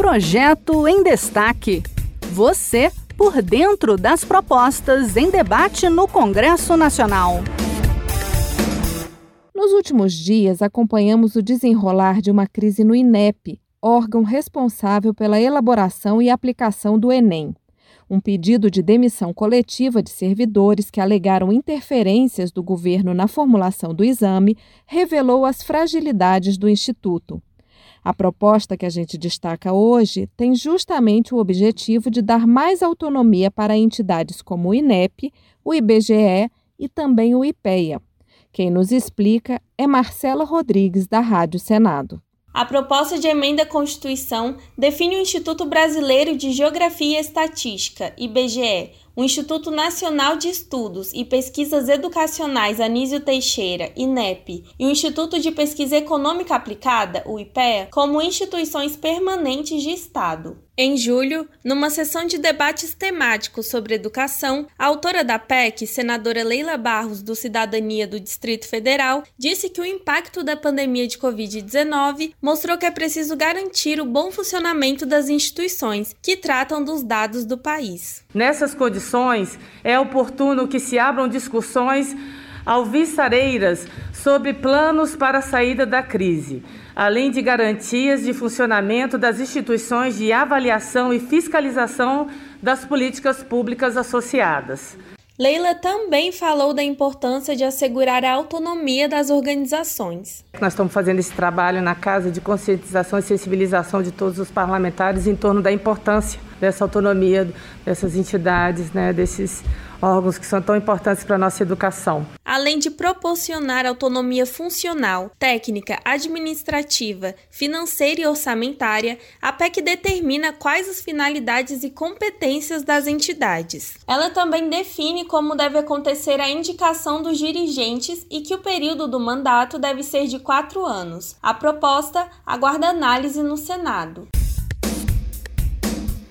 Projeto em Destaque. Você por dentro das propostas em debate no Congresso Nacional. Nos últimos dias, acompanhamos o desenrolar de uma crise no INEP, órgão responsável pela elaboração e aplicação do Enem. Um pedido de demissão coletiva de servidores que alegaram interferências do governo na formulação do exame revelou as fragilidades do Instituto. A proposta que a gente destaca hoje tem justamente o objetivo de dar mais autonomia para entidades como o INEP, o IBGE e também o IPEA. Quem nos explica é Marcela Rodrigues, da Rádio Senado. A proposta de emenda à Constituição define o Instituto Brasileiro de Geografia e Estatística, IBGE, o Instituto Nacional de Estudos e Pesquisas Educacionais Anísio Teixeira, INEP, e o Instituto de Pesquisa Econômica Aplicada, o IPEA, como instituições permanentes de Estado. Em julho, numa sessão de debates temáticos sobre educação, a autora da PEC, senadora Leila Barros, do Cidadania do Distrito Federal, disse que o impacto da pandemia de Covid-19 mostrou que é preciso garantir o bom funcionamento das instituições que tratam dos dados do país. Nessas condições, é oportuno que se abram discussões alvissareiras sobre planos para a saída da crise além de garantias de funcionamento das instituições de avaliação e fiscalização das políticas públicas associadas. Leila também falou da importância de assegurar a autonomia das organizações. Nós estamos fazendo esse trabalho na Casa de Conscientização e Sensibilização de todos os parlamentares em torno da importância dessa autonomia dessas entidades, né, desses órgãos que são tão importantes para a nossa educação. Além de proporcionar autonomia funcional, técnica, administrativa, financeira e orçamentária, a PEC determina quais as finalidades e competências das entidades. Ela também define como deve acontecer a indicação dos dirigentes e que o período do mandato deve ser de quatro anos. A proposta aguarda análise no Senado.